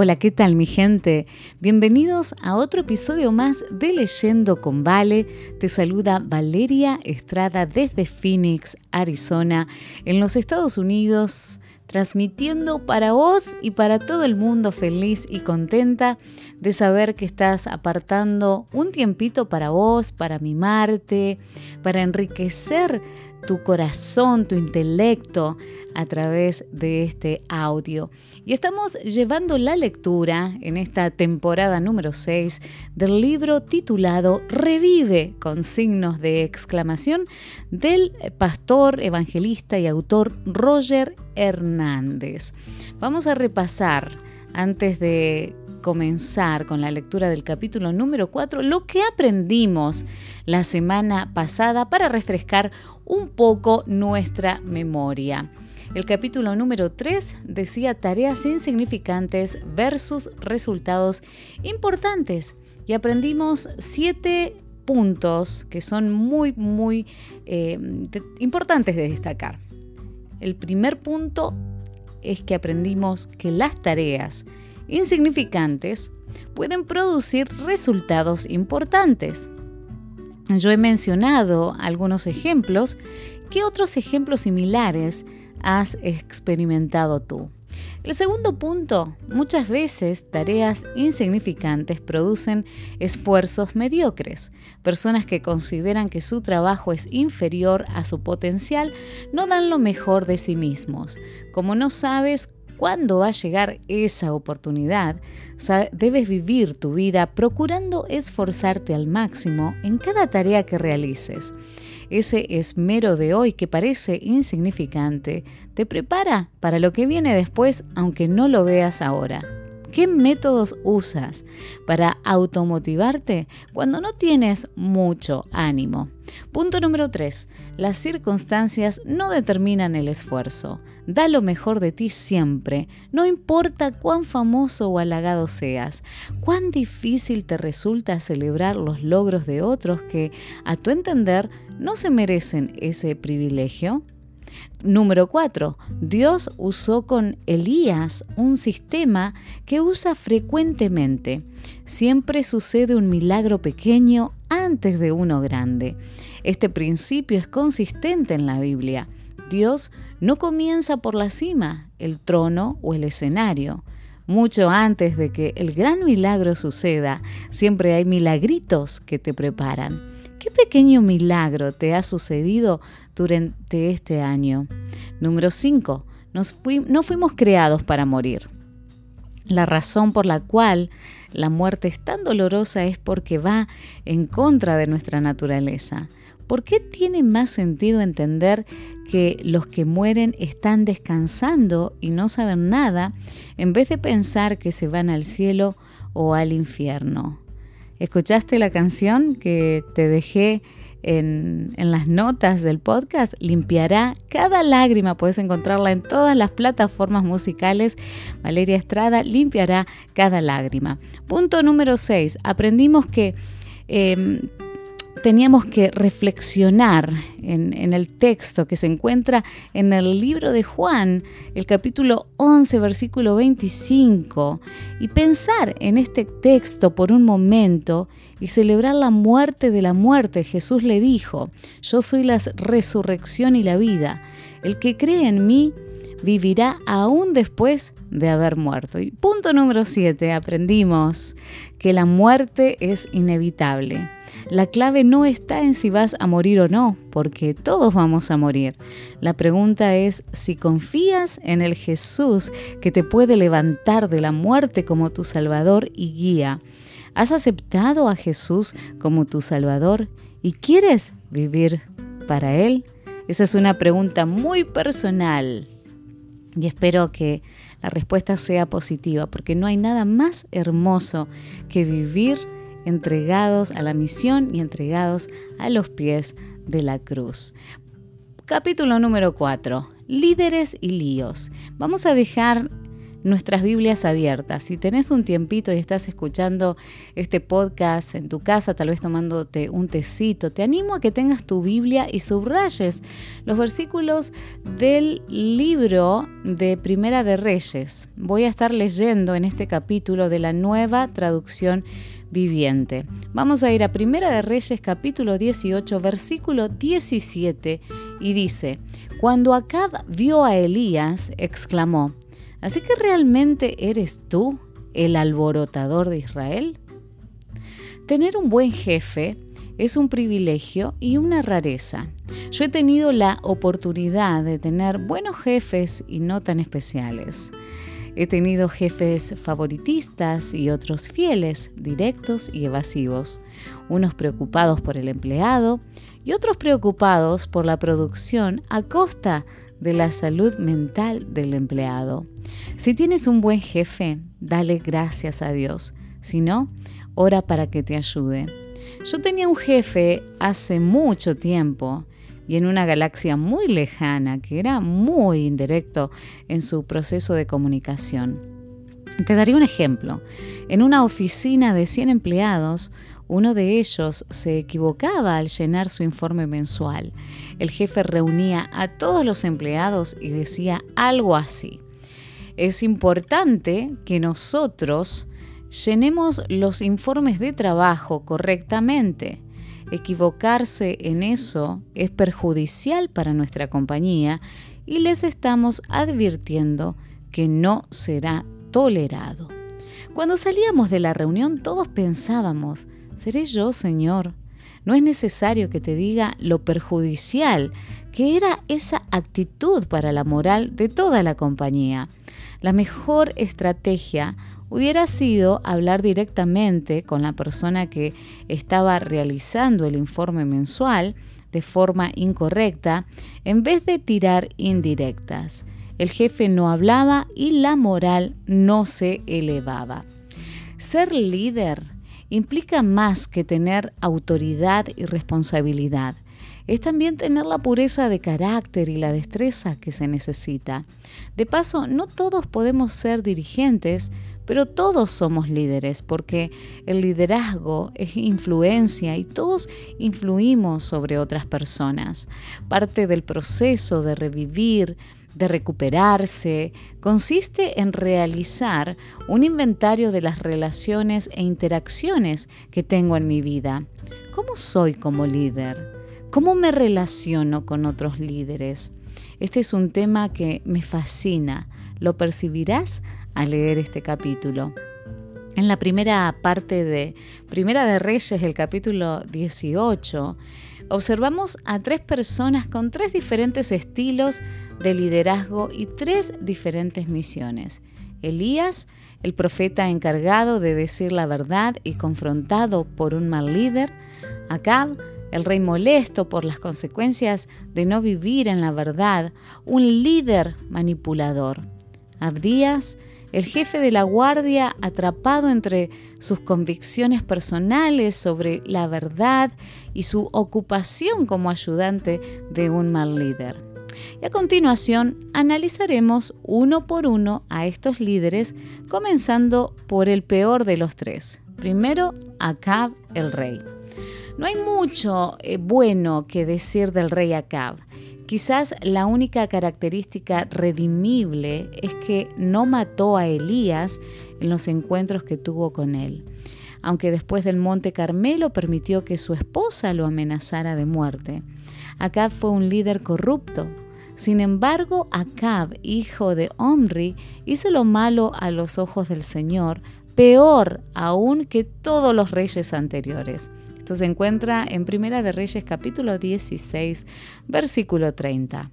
Hola, ¿qué tal mi gente? Bienvenidos a otro episodio más de Leyendo con Vale. Te saluda Valeria Estrada desde Phoenix, Arizona, en los Estados Unidos, transmitiendo para vos y para todo el mundo feliz y contenta de saber que estás apartando un tiempito para vos, para mimarte, para enriquecer tu corazón, tu intelecto a través de este audio. Y estamos llevando la lectura en esta temporada número 6 del libro titulado Revive con signos de exclamación del pastor, evangelista y autor Roger Hernández. Vamos a repasar antes de comenzar con la lectura del capítulo número 4 lo que aprendimos la semana pasada para refrescar un poco nuestra memoria. El capítulo número 3 decía tareas insignificantes versus resultados importantes y aprendimos siete puntos que son muy, muy eh, importantes de destacar. El primer punto es que aprendimos que las tareas insignificantes pueden producir resultados importantes. Yo he mencionado algunos ejemplos. ¿Qué otros ejemplos similares has experimentado tú? El segundo punto, muchas veces tareas insignificantes producen esfuerzos mediocres. Personas que consideran que su trabajo es inferior a su potencial no dan lo mejor de sí mismos. Como no sabes cuándo va a llegar esa oportunidad, debes vivir tu vida procurando esforzarte al máximo en cada tarea que realices. Ese esmero de hoy que parece insignificante te prepara para lo que viene después aunque no lo veas ahora. ¿Qué métodos usas para automotivarte cuando no tienes mucho ánimo? Punto número 3. Las circunstancias no determinan el esfuerzo. Da lo mejor de ti siempre, no importa cuán famoso o halagado seas, cuán difícil te resulta celebrar los logros de otros que, a tu entender, no se merecen ese privilegio. Número 4. Dios usó con Elías un sistema que usa frecuentemente. Siempre sucede un milagro pequeño antes de uno grande. Este principio es consistente en la Biblia. Dios no comienza por la cima, el trono o el escenario. Mucho antes de que el gran milagro suceda, siempre hay milagritos que te preparan. ¿Qué pequeño milagro te ha sucedido durante este año? Número 5. no fuimos creados para morir. La razón por la cual la muerte es tan dolorosa es porque va en contra de nuestra naturaleza. ¿Por qué tiene más sentido entender que los que mueren están descansando y no saben nada en vez de pensar que se van al cielo o al infierno? ¿Escuchaste la canción que te dejé en, las notas del podcast? Limpiará cada lágrima. Puedes encontrarla en todas las plataformas musicales. Valeria Estrada limpiará cada lágrima. Punto número 6. Aprendimos que... Em, teníamos que reflexionar en, el texto que se encuentra en el libro de Juan, el capítulo 11, versículo 25, y pensar en este texto por un momento y celebrar la muerte de la muerte. Jesús le dijo, yo soy la resurrección y la vida. El que cree en mí vivirá aún después de haber muerto. Y punto número 7, aprendimos que la muerte es inevitable. La clave no está en si vas a morir o no, porque todos vamos a morir. La pregunta es si confías en el Jesús que te puede levantar de la muerte como tu Salvador y guía. ¿Has aceptado a Jesús como tu Salvador y quieres vivir para Él? Esa es una pregunta muy personal y espero que la respuesta sea positiva, porque no hay nada más hermoso que vivir entregados a la misión y entregados a los pies de la cruz. Capítulo número 4. Líderes y líos. Vamos a dejar nuestras Biblias abiertas. Si tenés un tiempito y estás escuchando este podcast en tu casa, tal vez tomándote un tecito, te animo a que tengas tu Biblia y subrayes los versículos del libro de Primera de Reyes. Voy a estar leyendo en este capítulo de la nueva traducción viviente. Vamos a ir a Primera de Reyes capítulo 18 versículo 17 y dice, cuando Acab vio a Elías, exclamó, ¿Así que realmente eres tú el alborotador de Israel? Tener un buen jefe es un privilegio y una rareza. Yo he tenido la oportunidad de tener buenos jefes y no tan especiales. He tenido jefes favoritistas y otros fieles, directos y evasivos, unos preocupados por el empleado y otros preocupados por la producción a costa de la salud mental del empleado. Si tienes un buen jefe, dale gracias a Dios. Si no, ora para que te ayude. Yo tenía un jefe hace mucho tiempo y en una galaxia muy lejana que era muy indirecto en su proceso de comunicación. Te daré un ejemplo. En una oficina de 100 empleados, uno de ellos se equivocaba al llenar su informe mensual. El jefe reunía a todos los empleados y decía algo así. Es importante que nosotros llenemos los informes de trabajo correctamente. Equivocarse en eso es perjudicial para nuestra compañía y les estamos advirtiendo que no será tolerado. Cuando salíamos de la reunión todos pensábamos, seré yo, Señor. No es necesario que te diga lo perjudicial que era esa actitud para la moral de toda la compañía. La mejor estrategia hubiera sido hablar directamente con la persona que estaba realizando el informe mensual de forma incorrecta en vez de tirar indirectas. El jefe no hablaba y la moral no se elevaba. Ser líder implica más que tener autoridad y responsabilidad. Es también tener la pureza de carácter y la destreza que se necesita. De paso, no todos podemos ser dirigentes, pero todos somos líderes porque el liderazgo es influencia y todos influimos sobre otras personas. Parte del proceso de revivir, de recuperarse consiste en realizar un inventario de las relaciones e interacciones que tengo en mi vida. ¿Cómo soy como líder? ¿Cómo me relaciono con otros líderes? Este es un tema que me fascina. Lo percibirás al leer este capítulo. En la primera parte de Primera de Reyes, el capítulo 18, observamos a tres personas con tres diferentes estilos de liderazgo y tres diferentes misiones. Elías, el profeta encargado de decir la verdad y confrontado por un mal líder. Acab, el rey molesto por las consecuencias de no vivir en la verdad, un líder manipulador. Abdías, el jefe de la guardia atrapado entre sus convicciones personales sobre la verdad y su ocupación como ayudante de un mal líder. Y a continuación analizaremos uno por uno a estos líderes, comenzando por el peor de los tres. Primero, Acab el rey. No hay mucho eh, bueno que decir del rey Acab. Quizás la única característica redimible es que no mató a Elías en los encuentros que tuvo con él, aunque después del monte Carmelo permitió que su esposa lo amenazara de muerte. Acab fue un líder corrupto. Sin embargo, Acab, hijo de Omri, hizo lo malo a los ojos del Señor, peor aún que todos los reyes anteriores. Esto se encuentra en Primera de Reyes capítulo 16, versículo 30.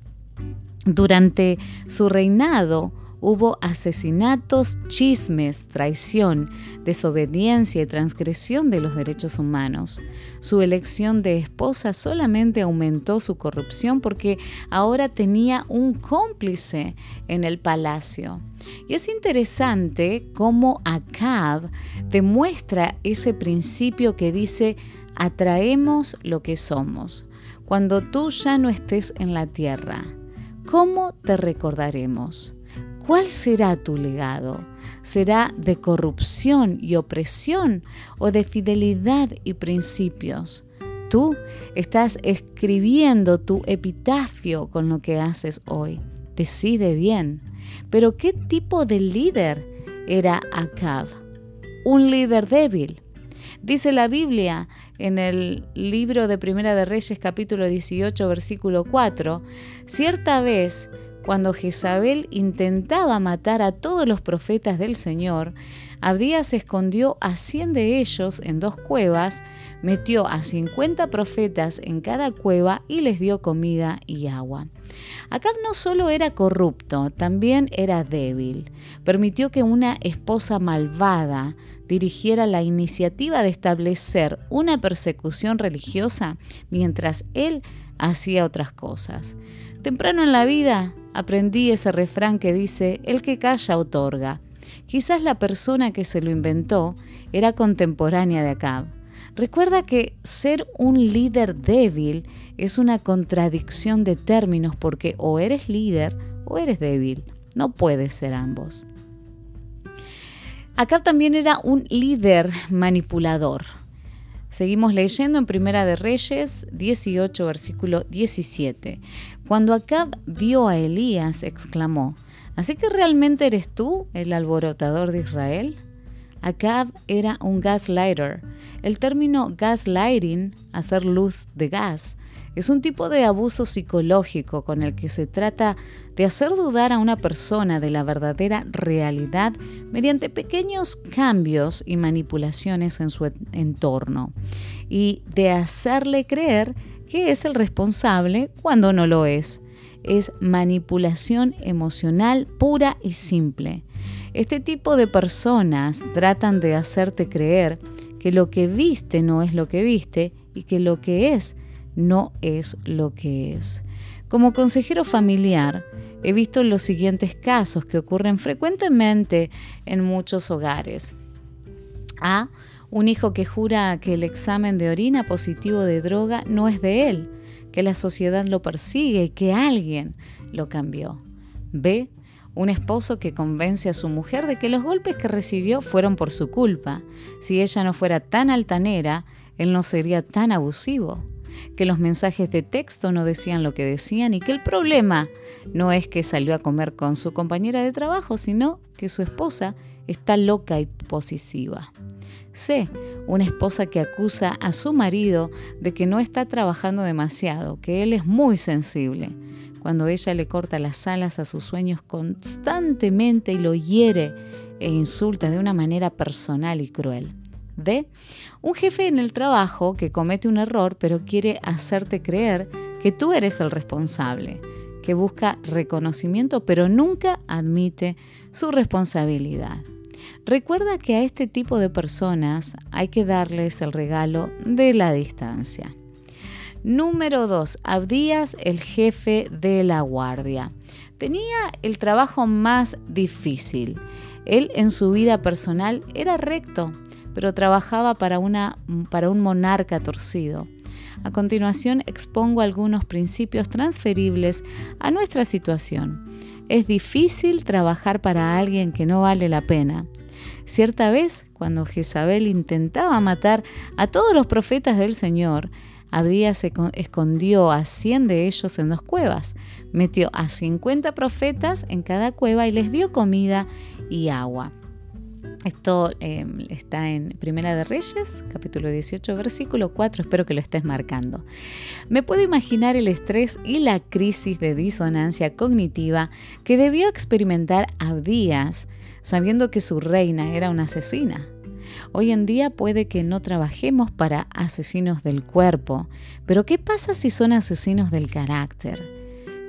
Durante su reinado hubo asesinatos, chismes, traición, desobediencia y transgresión de los derechos humanos. Su elección de esposa solamente aumentó su corrupción porque ahora tenía un cómplice en el palacio. Y es interesante cómo Acab demuestra ese principio que dice atraemos lo que somos. Cuando tú ya no estés en la tierra, ¿cómo te recordaremos? ¿Cuál será tu legado? ¿Será de corrupción y opresión o de fidelidad y principios? Tú estás escribiendo tu epitafio con lo que haces hoy. Decide bien. Pero ¿qué tipo de líder era Acab? Un líder débil. Dice la Biblia en el libro de Primera de Reyes capítulo 18 versículo 4, cierta vez cuando Jezabel intentaba matar a todos los profetas del Señor, Abdías escondió a cien de ellos en dos cuevas, metió a cincuenta profetas en cada cueva y les dio comida y agua. Acab no solo era corrupto, también era débil. Permitió que una esposa malvada dirigiera la iniciativa de establecer una persecución religiosa mientras él hacía otras cosas. Temprano en la vida aprendí ese refrán que dice, el que calla otorga. Quizás la persona que se lo inventó era contemporánea de Acab. Recuerda que ser un líder débil es una contradicción de términos porque o eres líder o eres débil. No puedes ser ambos. Acab también era un líder manipulador. Seguimos leyendo en Primera de Reyes 18, versículo 17. Cuando Acab vio a Elías, exclamó, ¿Así que realmente eres tú el alborotador de Israel? Acab era un gaslighter. El término gaslighting, hacer luz de gas, es un tipo de abuso psicológico con el que se trata de hacer dudar a una persona de la verdadera realidad mediante pequeños cambios y manipulaciones en su entorno y de hacerle creer que es el responsable cuando no lo es es manipulación emocional pura y simple. Este tipo de personas tratan de hacerte creer que lo que viste no es lo que viste y que lo que es no es lo que es. Como consejero familiar, he visto los siguientes casos que ocurren frecuentemente en muchos hogares. A. Un hijo que jura que el examen de orina positivo de droga no es de él que la sociedad lo persigue y que alguien lo cambió. B. Un esposo que convence a su mujer de que los golpes que recibió fueron por su culpa. Si ella no fuera tan altanera, él no sería tan abusivo. Que los mensajes de texto no decían lo que decían y que el problema no es que salió a comer con su compañera de trabajo, sino que su esposa está loca y posesiva. C. Una esposa que acusa a su marido de que no está trabajando demasiado, que él es muy sensible. Cuando ella le corta las alas a sus sueños constantemente y lo hiere e insulta de una manera personal y cruel. Un jefe en el trabajo que comete un error pero quiere hacerte creer que tú eres el responsable, que busca reconocimiento pero nunca admite su responsabilidad. Recuerda que a este tipo de personas hay que darles el regalo de la distancia. Número 2. Abdías, el jefe de la guardia. Tenía el trabajo más difícil. Él en su vida personal era recto, pero trabajaba para, una, para un monarca torcido. A continuación expongo algunos principios transferibles a nuestra situación. Es difícil trabajar para alguien que no vale la pena. Cierta vez, cuando Jezabel intentaba matar a todos los profetas del Señor, Abdías se escondió a cien de ellos en dos cuevas, metió a cincuenta profetas en cada cueva y les dio comida y agua. Esto em, está en Primera de Reyes, capítulo 18, versículo 4. Espero que lo estés marcando. Me puedo imaginar el estrés y la crisis de disonancia cognitiva que debió experimentar Abdías sabiendo que su reina era una asesina. Hoy en día puede que no trabajemos para asesinos del cuerpo, pero ¿qué pasa si son asesinos del carácter?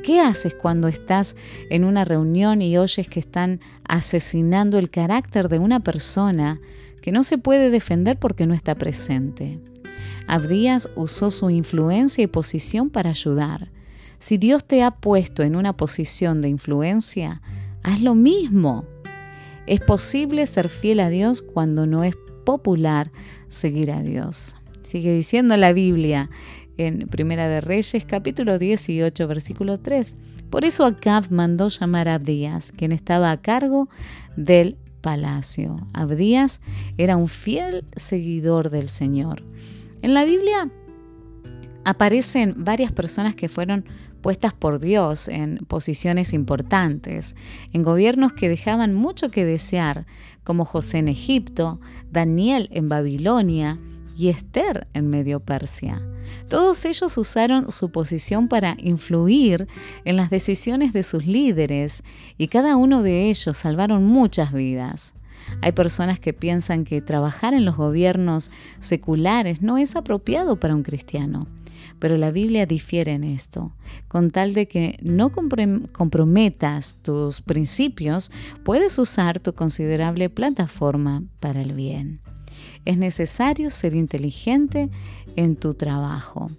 ¿Qué haces cuando estás en una reunión y oyes que están asesinando el carácter de una persona que no se puede defender porque no está presente? Abdías usó su influencia y posición para ayudar. Si Dios te ha puesto en una posición de influencia, haz lo mismo. Es posible ser fiel a Dios cuando no es popular seguir a Dios. Sigue diciendo la Biblia en Primera de Reyes, capítulo 18, versículo 3. Por eso Acab mandó llamar a Abdías, quien estaba a cargo del palacio. Abdías era un fiel seguidor del Señor. En la Biblia aparecen varias personas que fueron puestas por Dios en posiciones importantes, en gobiernos que dejaban mucho que desear, como José en Egipto, Daniel en Babilonia y Esther en Medio Persia. Todos ellos usaron su posición para influir en las decisiones de sus líderes y cada uno de ellos salvaron muchas vidas. Hay personas que piensan que trabajar en los gobiernos seculares no es apropiado para un cristiano, pero la Biblia difiere en esto. Con tal de que no comprometas tus principios, puedes usar tu considerable plataforma para el bien. Es necesario ser inteligente en tu trabajo.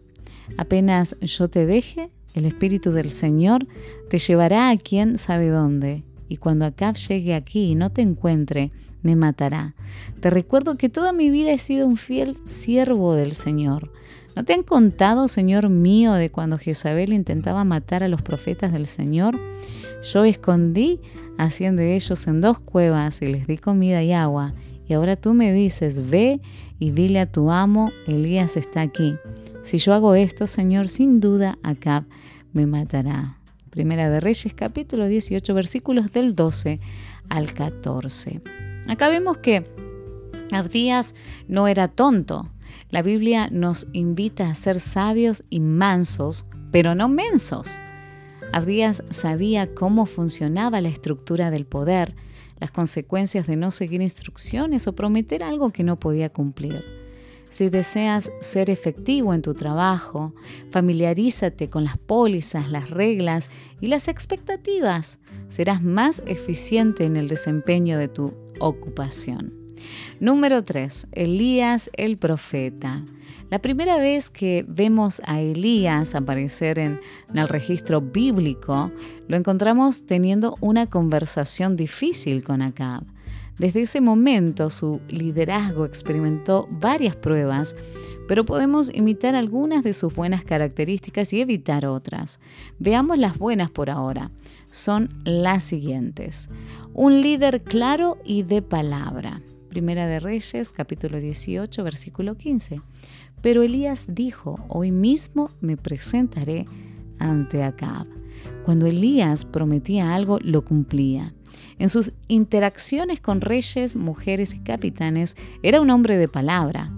Apenas yo te deje, el Espíritu del Señor te llevará a quien sabe dónde, y cuando Acab llegue aquí y no te encuentre, me matará. Te recuerdo que toda mi vida he sido un fiel siervo del Señor. ¿No te han contado, Señor mío, de cuando Jezabel intentaba matar a los profetas del Señor? Yo escondí a de ellos en dos cuevas y les di comida y agua. Y ahora tú me dices, ve y dile a tu amo, Elías está aquí. Si yo hago esto, Señor, sin duda Acab me matará. Primera de Reyes, capítulo 18, versículos del 12 al 14. Acá vemos que Abdías no era tonto. La Biblia nos invita a ser sabios y mansos, pero no mensos. Abdías sabía cómo funcionaba la estructura del poder, las consecuencias de no seguir instrucciones o prometer algo que no podía cumplir. Si deseas ser efectivo en tu trabajo, familiarízate con las pólizas, las reglas y las expectativas. Serás más eficiente en el desempeño de tu ocupación. Número 3. Elías el profeta. La primera vez que vemos a Elías aparecer en, el registro bíblico, lo encontramos teniendo una conversación difícil con Acab. Desde ese momento su liderazgo experimentó varias pruebas, pero podemos imitar algunas de sus buenas características y evitar otras. Veamos las buenas por ahora. Son las siguientes. Un líder claro y de palabra. Primera de Reyes, capítulo 18, versículo 15. Pero Elías dijo, hoy mismo me presentaré ante Acab. Cuando Elías prometía algo, lo cumplía. En sus interacciones con reyes, mujeres y capitanes, era un hombre de palabra.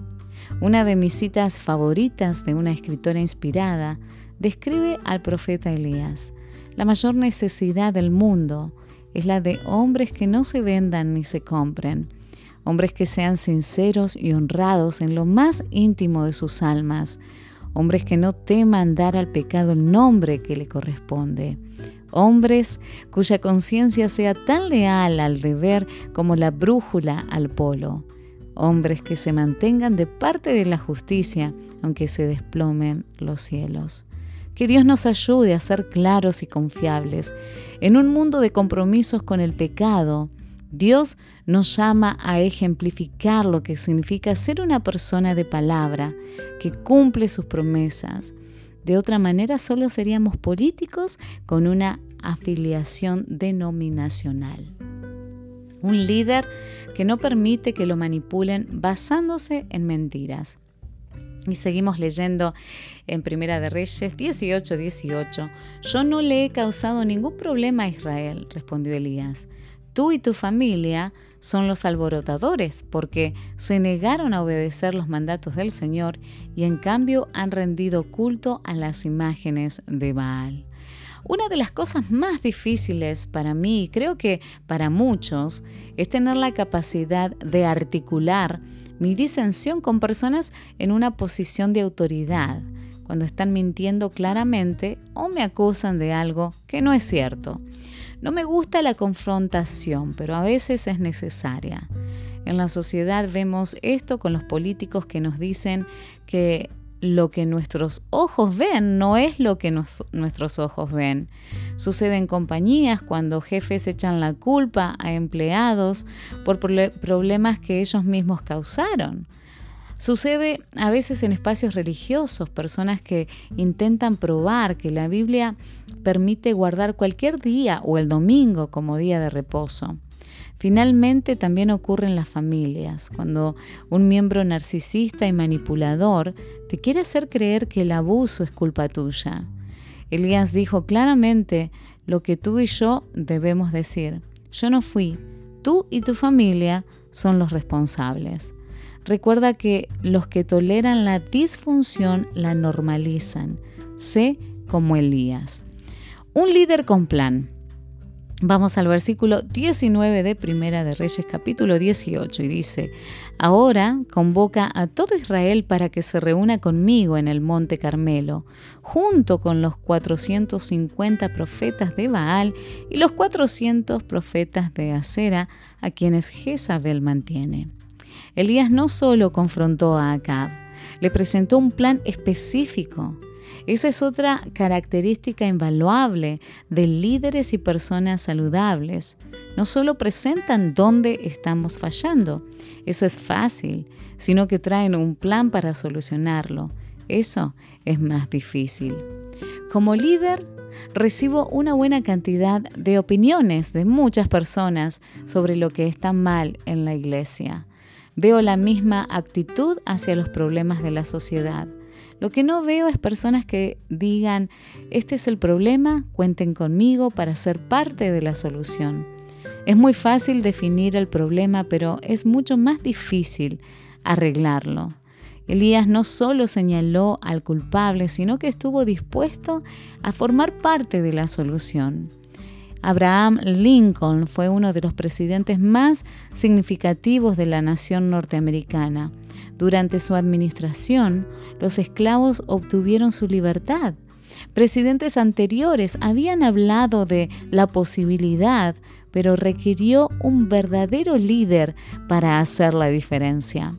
Una de mis citas favoritas de una escritora inspirada describe al profeta Elías. La mayor necesidad del mundo es la de hombres que no se vendan ni se compren, hombres que sean sinceros y honrados en lo más íntimo de sus almas, hombres que no teman dar al pecado el nombre que le corresponde, hombres cuya conciencia sea tan leal al deber como la brújula al polo, hombres que se mantengan de parte de la justicia aunque se desplomen los cielos. Que Dios nos ayude a ser claros y confiables. En un mundo de compromisos con el pecado, Dios nos llama a ejemplificar lo que significa ser una persona de palabra, que cumple sus promesas, de otra manera, solo seríamos políticos con una afiliación denominacional. Un líder que no permite que lo manipulen basándose en mentiras. Y seguimos leyendo en Primera de Reyes 18, 18. Yo no le he causado ningún problema a Israel, respondió Elías. Tú y tu familia son los alborotadores, porque se negaron a obedecer los mandatos del Señor y en cambio han rendido culto a las imágenes de Baal. Una de las cosas más difíciles para mí, y creo que para muchos, es tener la capacidad de articular mi disensión con personas en una posición de autoridad, cuando están mintiendo claramente o me acusan de algo que no es cierto. No me gusta la confrontación, pero a veces es necesaria. En la sociedad vemos esto con los políticos que nos dicen que lo que nuestros ojos ven no es lo que nuestros ojos ven. Sucede en compañías cuando jefes echan la culpa a empleados por problemas que ellos mismos causaron. Sucede a veces en espacios religiosos, personas que intentan probar que la Biblia permite guardar cualquier día o el domingo como día de reposo. Finalmente también ocurre en las familias, cuando un miembro narcisista y manipulador te quiere hacer creer que el abuso es culpa tuya. Elías dijo claramente lo que tú y yo debemos decir. Yo no fui, tú y tu familia son los responsables. Recuerda que los que toleran la disfunción la normalizan. Sé como Elías. Un líder con plan. Vamos al versículo 19 de Primera de Reyes capítulo 18 y dice, Ahora convoca a todo Israel para que se reúna conmigo en el monte Carmelo, junto con los 450 profetas de Baal y los 400 profetas de Acera, a quienes Jezabel mantiene. Elías no solo confrontó a Acab, le presentó un plan específico. Esa es otra característica invaluable de líderes y personas saludables. No solo presentan dónde estamos fallando, eso es fácil, sino que traen un plan para solucionarlo. Eso es más difícil. Como líder, recibo una buena cantidad de opiniones de muchas personas sobre lo que está mal en la iglesia. Veo la misma actitud hacia los problemas de la sociedad. Lo que no veo es personas que digan, este es el problema, cuenten conmigo para ser parte de la solución. Es muy fácil definir el problema, pero es mucho más difícil arreglarlo. Elías no solo señaló al culpable, sino que estuvo dispuesto a formar parte de la solución. Abraham Lincoln fue uno de los presidentes más significativos de la nación norteamericana. Durante su administración, los esclavos obtuvieron su libertad. Presidentes anteriores habían hablado de la posibilidad, pero requirió un verdadero líder para hacer la diferencia.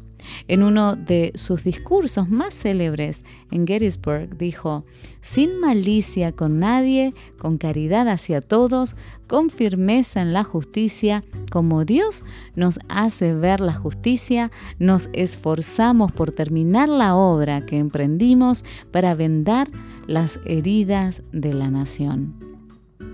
En uno de sus discursos más célebres en Gettysburg dijo, sin malicia con nadie, con caridad hacia todos, con firmeza en la justicia, como Dios nos hace ver la justicia, nos esforzamos por terminar la obra que emprendimos para vendar las heridas de la nación.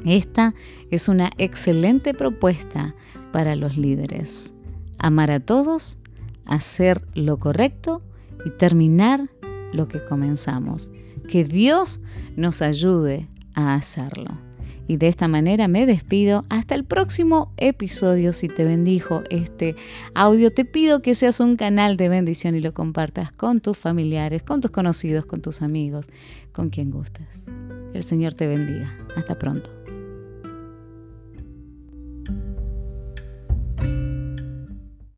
Esta es una excelente propuesta para los líderes. Amar a todos hacer lo correcto y terminar lo que comenzamos. Que Dios nos ayude a hacerlo. Y de esta manera me despido. Hasta el próximo episodio. Si te bendijo este audio, te pido que seas un canal de bendición y lo compartas con tus familiares, con tus conocidos, con tus amigos, con quien gustes. El Señor te bendiga. Hasta pronto.